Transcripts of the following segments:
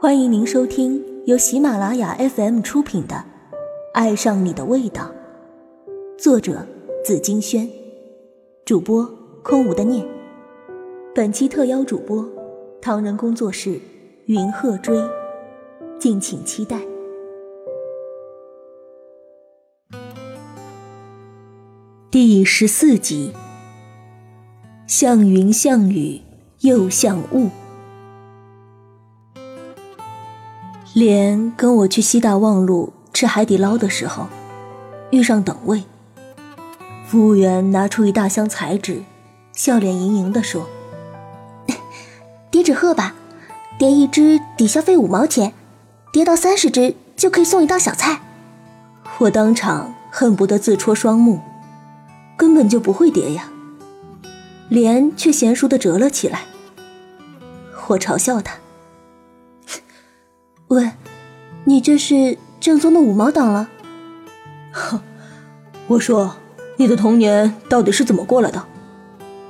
欢迎您收听由喜马拉雅 FM 出品的《爱上你的味道》，作者紫金轩，主播空无的念。本期特邀主播唐人工作室云鹤追，敬请期待。第十四集，像云像雨又像雾。莲跟我去西大望路吃海底捞的时候，遇上等位。服务员拿出一大箱彩纸，笑脸盈盈地说：“叠纸鹤吧，叠一只抵消费五毛钱，叠到三十只就可以送一道小菜。”我当场恨不得自戳双目。根本就不会叠呀，莲却娴熟的折了起来。我嘲笑他：“喂，你这是正宗的五毛党了？”哼，我说你的童年到底是怎么过来的？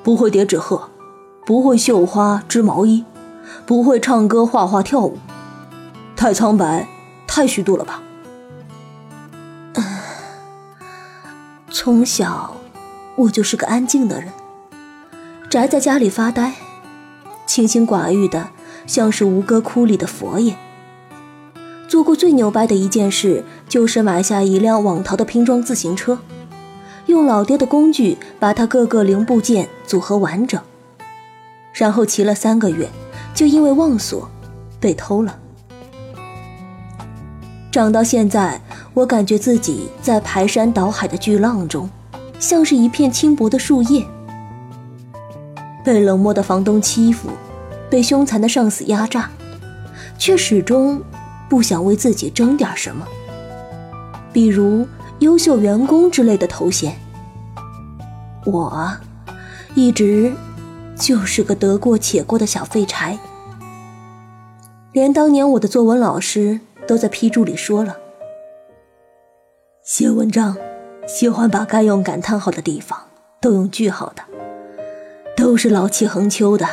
不会叠纸鹤，不会绣花织毛衣，不会唱歌画画跳舞，太苍白，太虚度了吧？从小。我就是个安静的人，宅在家里发呆，清心寡欲的，像是吴哥窟里的佛爷。做过最牛掰的一件事，就是买下一辆网淘的拼装自行车，用老爹的工具把它各个零部件组合完整，然后骑了三个月，就因为忘锁被偷了。长到现在，我感觉自己在排山倒海的巨浪中。像是一片轻薄的树叶，被冷漠的房东欺负，被凶残的上司压榨，却始终不想为自己争点什么，比如优秀员工之类的头衔。我，一直就是个得过且过的小废柴，连当年我的作文老师都在批注里说了，写文章。喜欢把该用感叹号的地方都用句号的，都是老气横秋的。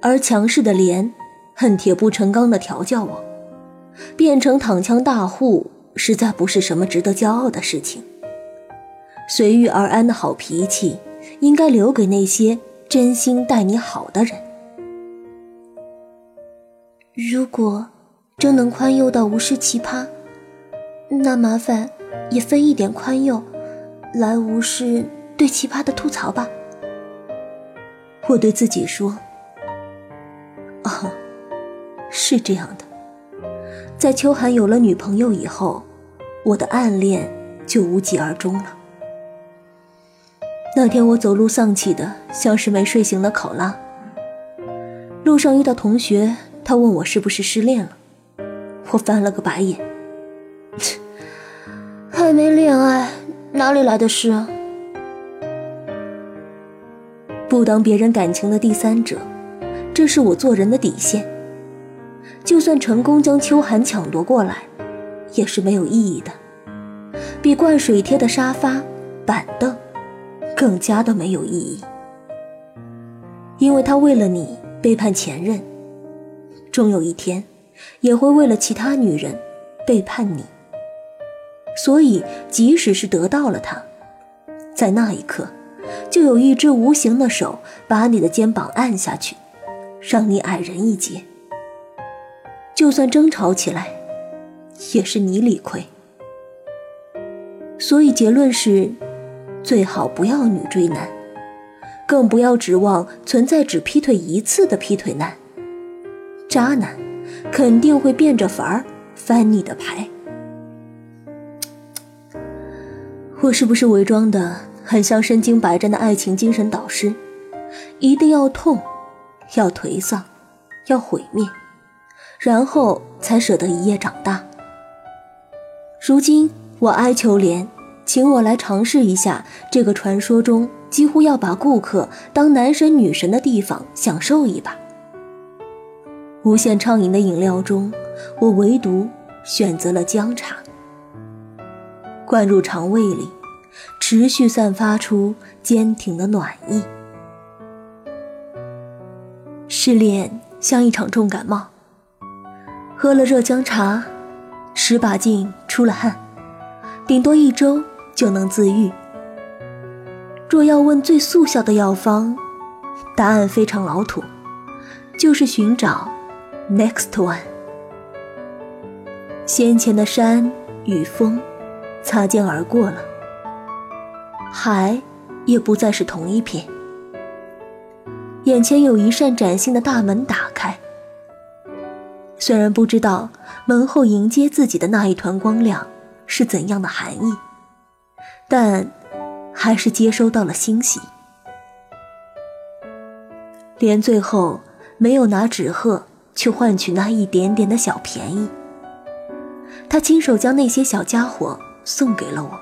而强势的莲，恨铁不成钢的调教我，变成躺枪大户，实在不是什么值得骄傲的事情。随遇而安的好脾气，应该留给那些真心待你好的人。如果真能宽宥到无视奇葩，那麻烦。也分一点宽宥，来无视对奇葩的吐槽吧。我对自己说：“是这样的，在秋寒有了女朋友以后，我的暗恋就无疾而终了。那天我走路丧气的，像是没睡醒的考拉。路上遇到同学，他问我是不是失恋了，我翻了个白眼。”还没恋爱，哪里来的事啊？不当别人感情的第三者，这是我做人的底线。就算成功将秋寒抢夺过来，也是没有意义的，比灌水贴的沙发、板凳更加的没有意义。因为他为了你背叛前任，终有一天，也会为了其他女人背叛你。所以，即使是得到了他，在那一刻，就有一只无形的手把你的肩膀按下去，让你矮人一截。就算争吵起来，也是你理亏。所以结论是，最好不要女追男，更不要指望存在只劈腿一次的劈腿男。渣男肯定会变着法儿翻你的牌。我是不是伪装的很像身经百战的爱情精神导师？一定要痛，要颓丧，要毁灭，然后才舍得一夜长大。如今我哀求莲，请我来尝试一下这个传说中几乎要把顾客当男神女神的地方，享受一把。无限畅饮的饮料中，我唯独选择了姜茶。灌入肠胃里，持续散发出坚挺的暖意。失恋像一场重感冒。喝了热姜茶，十把劲出了汗，顶多一周就能自愈。若要问最速效的药方，答案非常老土，就是寻找 next one。先前的山与风擦肩而过了，海也不再是同一片。眼前有一扇崭新的大门打开，虽然不知道门后迎接自己的那一团光亮是怎样的含义，但还是接收到了欣喜。连最后没有拿纸鹤去换取那一点点的小便宜，他亲手将那些小家伙送给了我，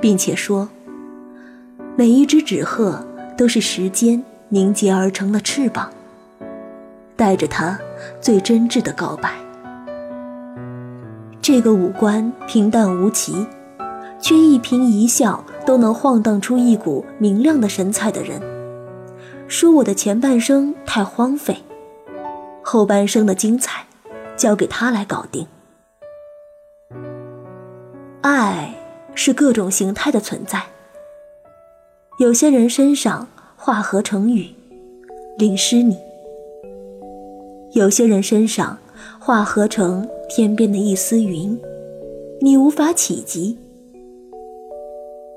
并且说：“每一只纸鹤都是时间。”凝结而成了翅膀，带着他最真挚的告白。这个五官平淡无奇，却一颦一笑都能晃荡出一股明亮的神采的人，说我的前半生太荒废，后半生的精彩，交给他来搞定。爱是各种形态的存在，有些人身上。化合成雨，淋湿你；有些人身上化合成天边的一丝云，你无法企及；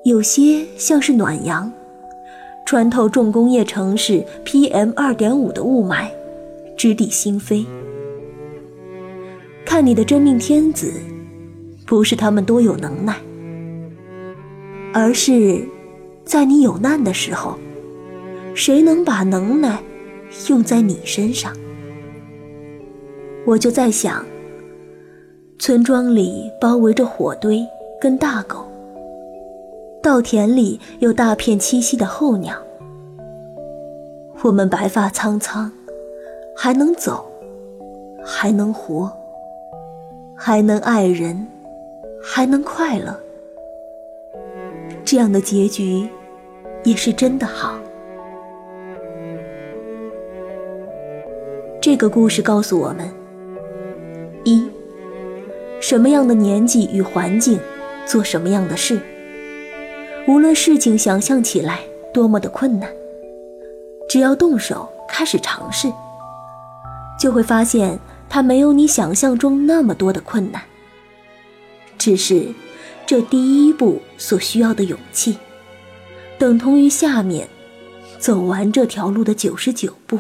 有些像是暖阳，穿透重工业城市 PM 二点五的雾霾，直抵心扉。看你的真命天子，不是他们多有能耐，而是在你有难的时候。谁能把能耐用在你身上？我就在想，村庄里包围着火堆跟大狗，稻田里有大片栖息的候鸟。我们白发苍苍，还能走，还能活，还能爱人，还能快乐。这样的结局，也是真的好。这个故事告诉我们：一，什么样的年纪与环境，做什么样的事。无论事情想象起来多么的困难，只要动手开始尝试，就会发现它没有你想象中那么多的困难。只是这第一步所需要的勇气，等同于下面走完这条路的九十九步。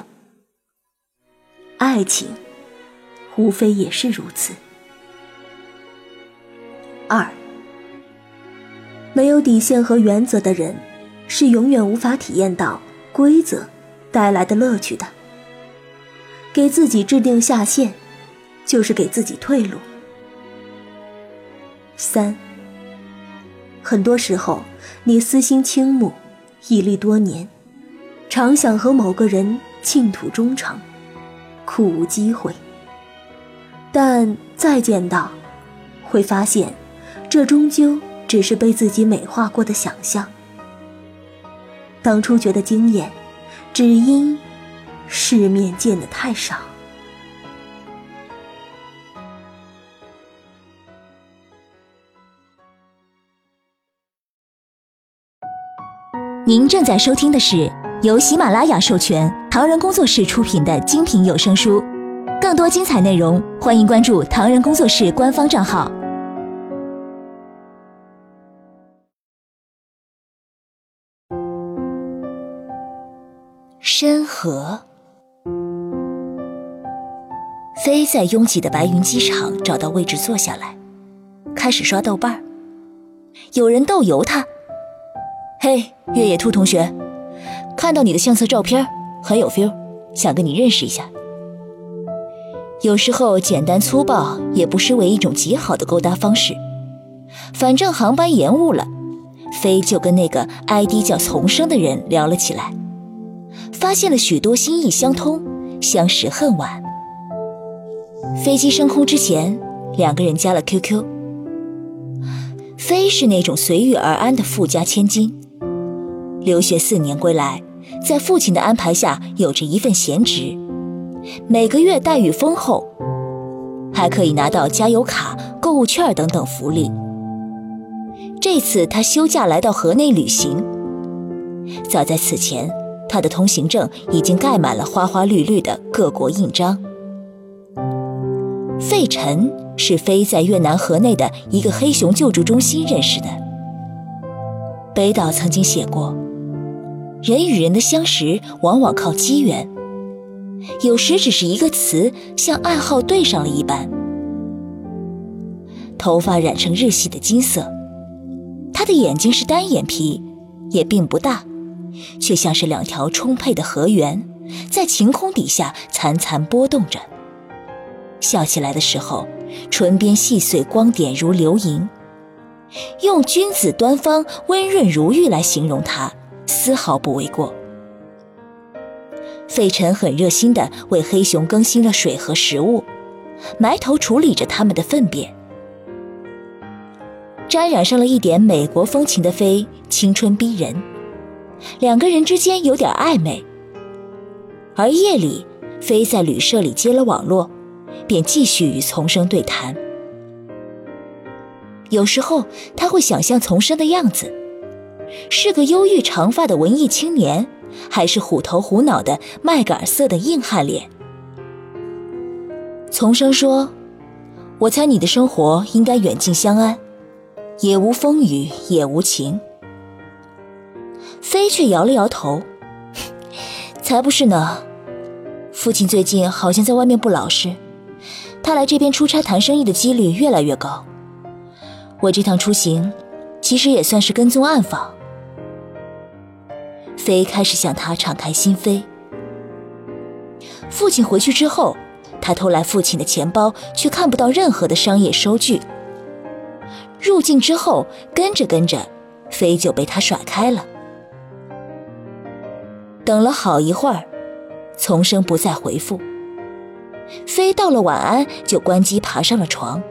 爱情，无非也是如此。二，没有底线和原则的人，是永远无法体验到规则带来的乐趣的。给自己制定下限，就是给自己退路。三，很多时候，你私心倾慕，屹立多年，常想和某个人倾吐衷肠。苦无机会，但再见到，会发现，这终究只是被自己美化过的想象。当初觉得惊艳，只因世面见的太少。您正在收听的是。由喜马拉雅授权，唐人工作室出品的精品有声书，更多精彩内容，欢迎关注唐人工作室官方账号。深河，飞在拥挤的白云机场找到位置坐下来，开始刷豆瓣儿。有人逗游他：“嘿，越野兔同学。”看到你的相册照片很有 feel，想跟你认识一下。有时候简单粗暴也不失为一种极好的勾搭方式。反正航班延误了，飞就跟那个 ID 叫丛生的人聊了起来，发现了许多心意相通，相识恨晚。飞机升空之前，两个人加了 QQ。飞是那种随遇而安的富家千金，留学四年归来。在父亲的安排下，有着一份闲职，每个月待遇丰厚，还可以拿到加油卡、购物券等等福利。这次他休假来到河内旅行，早在此前，他的通行证已经盖满了花花绿绿的各国印章。费晨是飞在越南河内的一个黑熊救助中心认识的。北岛曾经写过，人与人的相识往往靠机缘，有时只是一个词像暗号对上了一般。头发染成日系的金色，他的眼睛是单眼皮，也并不大，却像是两条充沛的河源，在晴空底下潺潺波动着。笑起来的时候，唇边细碎光点如流萤。用“君子端方、温润如玉”来形容他，丝毫不为过。费晨很热心地为黑熊更新了水和食物，埋头处理着它们的粪便。沾染上了一点美国风情的飞，青春逼人，两个人之间有点暧昧。而夜里，飞在旅社里接了网络。便继续与丛生对谈。有时候他会想象丛生的样子，是个忧郁长发的文艺青年，还是虎头虎脑的麦秆色的硬汉脸？丛生说：“我猜你的生活应该远近相安，也无风雨也无晴。”飞却摇了摇头：“才不是呢，父亲最近好像在外面不老实。”他来这边出差谈生意的几率越来越高。我这趟出行，其实也算是跟踪暗访。飞开始向他敞开心扉。父亲回去之后，他偷来父亲的钱包，却看不到任何的商业收据。入境之后，跟着跟着，飞就被他甩开了。等了好一会儿，丛生不再回复。飞到了晚安，就关机爬上了床。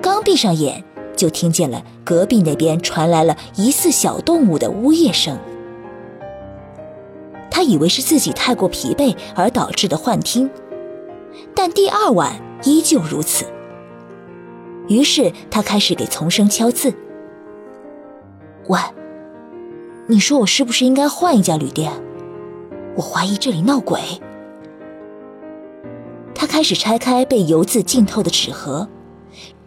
刚闭上眼，就听见了隔壁那边传来了疑似小动物的呜咽声。他以为是自己太过疲惫而导致的幻听，但第二晚依旧如此。于是他开始给丛生敲字：“喂，你说我是不是应该换一家旅店？我怀疑这里闹鬼。”他开始拆开被油渍浸透的纸盒，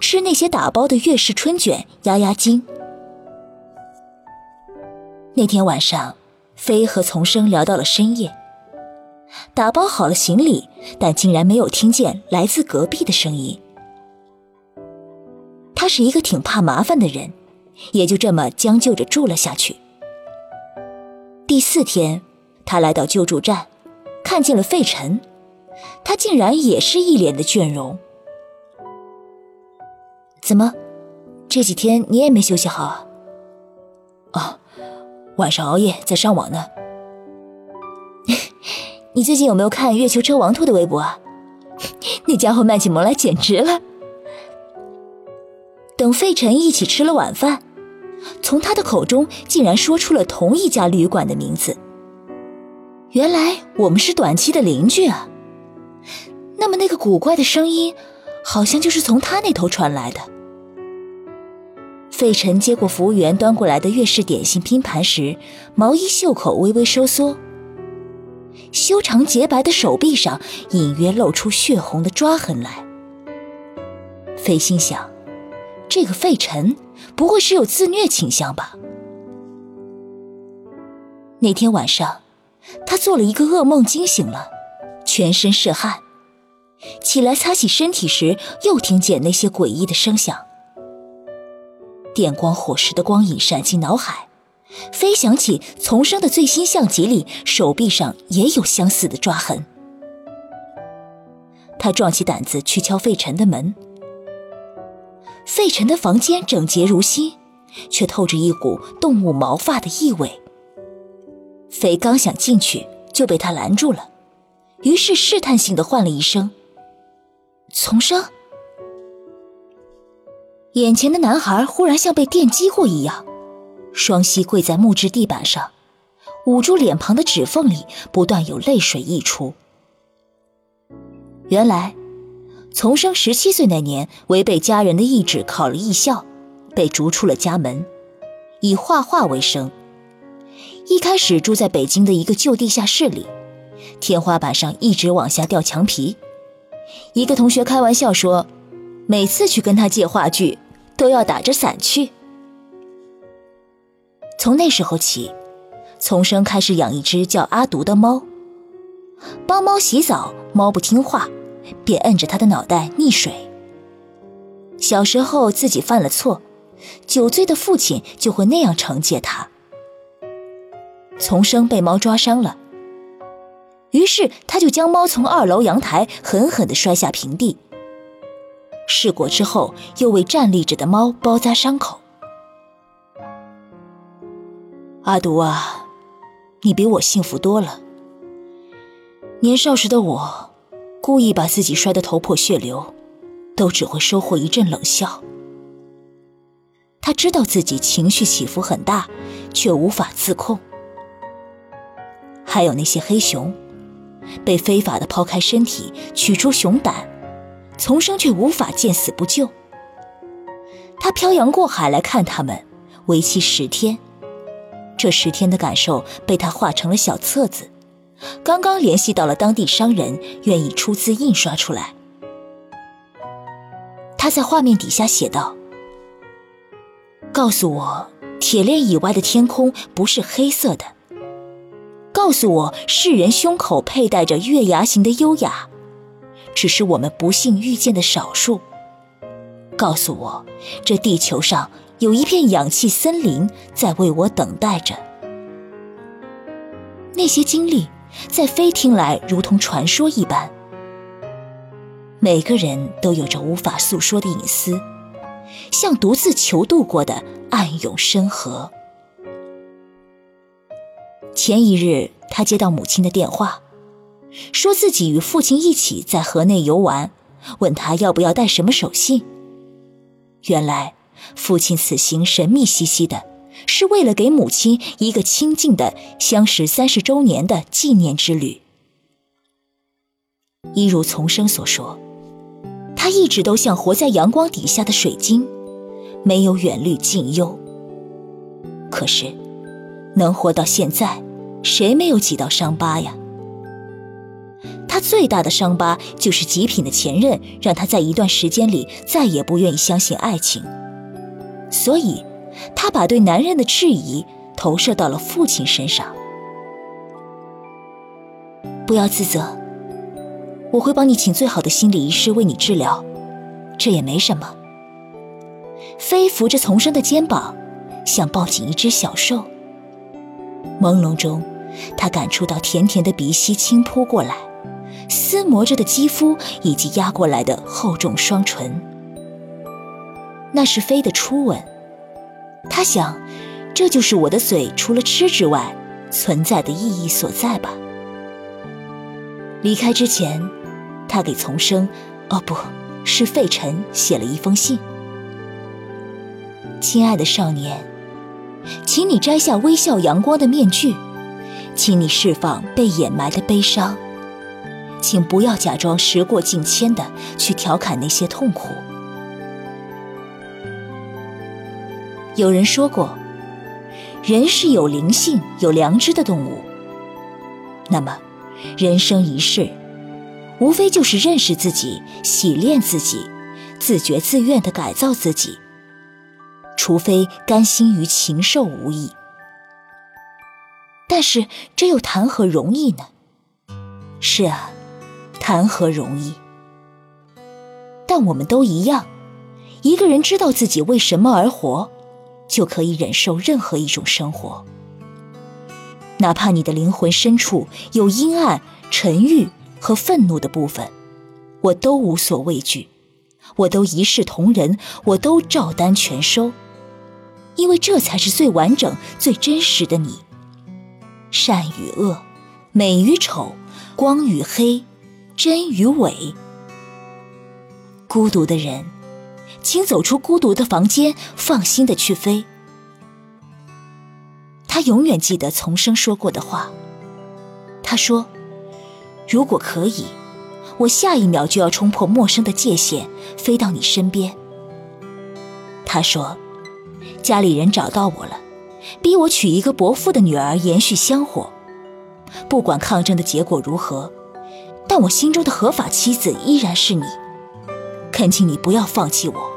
吃那些打包的粤式春卷压压惊。那天晚上，飞和丛生聊到了深夜。打包好了行李，但竟然没有听见来自隔壁的声音。他是一个挺怕麻烦的人，也就这么将就着住了下去。第四天，他来到救助站，看见了费晨。他竟然也是一脸的倦容。怎么，这几天你也没休息好啊？哦，晚上熬夜在上网呢。你最近有没有看月球车王兔的微博啊？那家伙卖起萌来简直了。等费晨一起吃了晚饭，从他的口中竟然说出了同一家旅馆的名字。原来我们是短期的邻居啊。那么那个古怪的声音，好像就是从他那头传来的。费晨接过服务员端过来的粤式点心拼盘时，毛衣袖口微微收缩，修长洁白的手臂上隐约露出血红的抓痕来。费心想，这个费晨不会是有自虐倾向吧？那天晚上，他做了一个噩梦，惊醒了，全身是汗。起来擦洗身体时，又听见那些诡异的声响。电光火石的光影闪进脑海，飞想起丛生的最新相集里，手臂上也有相似的抓痕。他壮起胆子去敲费晨的门。费晨的房间整洁如新，却透着一股动物毛发的异味。飞刚想进去，就被他拦住了，于是试探性的唤了一声。丛生，眼前的男孩忽然像被电击过一样，双膝跪在木质地板上，捂住脸庞的指缝里不断有泪水溢出，原来，丛生十七岁那年违背家人的意志考了艺校，被逐出了家门，以画画为生。一开始住在北京的一个旧地下室里，天花板上一直往下掉墙皮。一个同学开玩笑说，每次去跟他借话剧，都要打着伞去。从那时候起，丛生开始养一只叫阿独的猫。帮猫洗澡，猫不听话。便摁着他的脑袋溺水。小时候自己犯了错，酒醉的父亲就会那样惩戒他。丛生被猫抓伤了，于是他就将猫从二楼阳台狠狠地摔下平地。试过之后，又为站立着的猫包扎伤口。阿独啊，你比我幸福多了。年少时的我。故意把自己摔得头破血流，都只会收获一阵冷笑。他知道自己情绪起伏很大，却无法自控。还有那些黑熊，被非法的抛开身体，取出熊胆，丛生却无法见死不救。他漂洋过海来看他们，为期十天。这十天的感受被他画成了小册子。刚刚联系到了当地商人，愿意出资印刷出来。他在画面底下写道：“告诉我，铁链以外的天空不是黑色的。告诉我，世人胸口佩戴着月牙形的优雅，只是我们不幸遇见的少数。告诉我，这地球上有一片氧气森林在为我等待着。那些经历。”在飞听来如同传说一般。每个人都有着无法诉说的隐私，像独自求渡过的暗涌深河。前一日，他接到母亲的电话，说自己与父亲一起在河内游玩，问他要不要带什么手信。原来，父亲此行神秘兮兮的。是为了给母亲一个清静的相识三十周年的纪念之旅。一如丛生所说，他一直都像活在阳光底下的水晶，没有远虑近忧。可是，能活到现在，谁没有几道伤疤呀？他最大的伤疤就是极品的前任，让他在一段时间里再也不愿意相信爱情，所以。他把对男人的质疑投射到了父亲身上。不要自责，我会帮你请最好的心理医师为你治疗，这也没什么。飞扶着丛生的肩膀，像抱紧一只小兽。朦胧中，他感触到甜甜的鼻息轻扑过来，撕磨着的肌肤以及压过来的厚重双唇。那是飞的初吻。他想，这就是我的嘴除了吃之外存在的意义所在吧。离开之前，他给丛生，哦，不是费晨写了一封信。亲爱的少年，请你摘下微笑阳光的面具，请你释放被掩埋的悲伤，请不要假装时过境迁的去调侃那些痛苦。有人说过，人是有灵性、有良知的动物。那么，人生一世，无非就是认识自己、洗练自己、自觉自愿的改造自己。除非甘心于禽兽无益，但是这又谈何容易呢？是啊，谈何容易？但我们都一样，一个人知道自己为什么而活。就可以忍受任何一种生活，哪怕你的灵魂深处有阴暗、沉郁和愤怒的部分，我都无所畏惧，我都一视同仁，我都照单全收，因为这才是最完整、最真实的你。善与恶，美与丑，光与黑，真与伪。孤独的人。请走出孤独的房间，放心的去飞。他永远记得丛生说过的话。他说：“如果可以，我下一秒就要冲破陌生的界限，飞到你身边。他说，家里人找到我了，逼我娶一个伯父的女儿，延续香火。不管抗争的结果如何，但我心中的合法妻子依然是你。恳请你不要放弃我，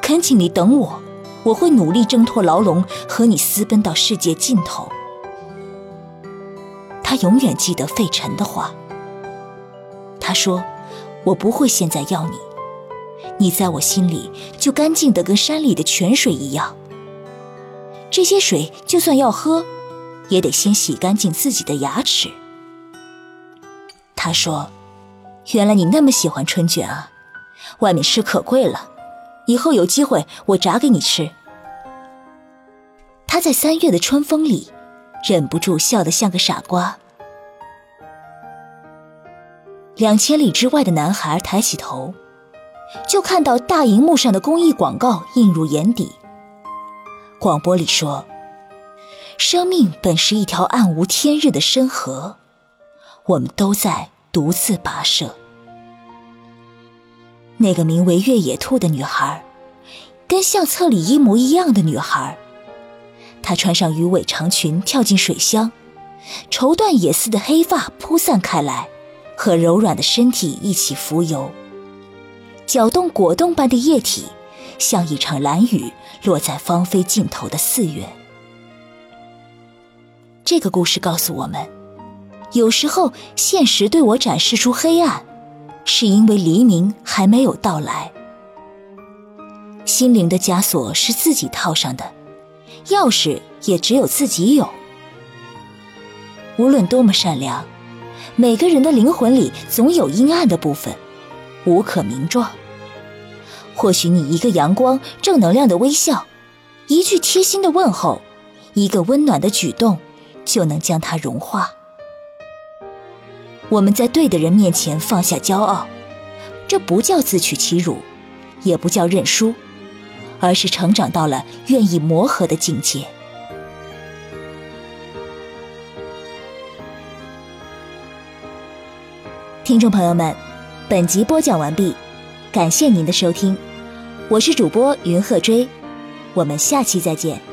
恳请你等我，我会努力挣脱牢笼，和你私奔到世界尽头。他永远记得费晨的话。他说：“我不会现在要你，你在我心里就干净的跟山里的泉水一样。这些水就算要喝，也得先洗干净自己的牙齿。”他说：“原来你那么喜欢春卷啊，外面吃可贵了，以后有机会我炸给你吃。”他在三月的春风里，忍不住笑得像个傻瓜。两千里之外的男孩抬起头，就看到大荧幕上的公益广告映入眼底。广播里说：“生命本是一条暗无天日的深河，我们都在独自跋涉。”那个名为越野兔的女孩，跟相册里一模一样的女孩。她穿上鱼尾长裙，跳进水箱，绸缎野似的黑发铺散开来。和柔软的身体一起浮游，搅动果冻般的液体，像一场蓝雨落在芳菲尽头的四月。这个故事告诉我们，有时候现实对我展示出黑暗，是因为黎明还没有到来。心灵的枷锁是自己套上的，钥匙也只有自己有。无论多么善良。每个人的灵魂里总有阴暗的部分，无可名状。或许你一个阳光、正能量的微笑，一句贴心的问候，一个温暖的举动，就能将它融化。我们在对的人面前放下骄傲，这不叫自取其辱，也不叫认输，而是成长到了愿意磨合的境界。听众朋友们，本集播讲完毕，感谢您的收听，我是主播云鹤追，我们下期再见。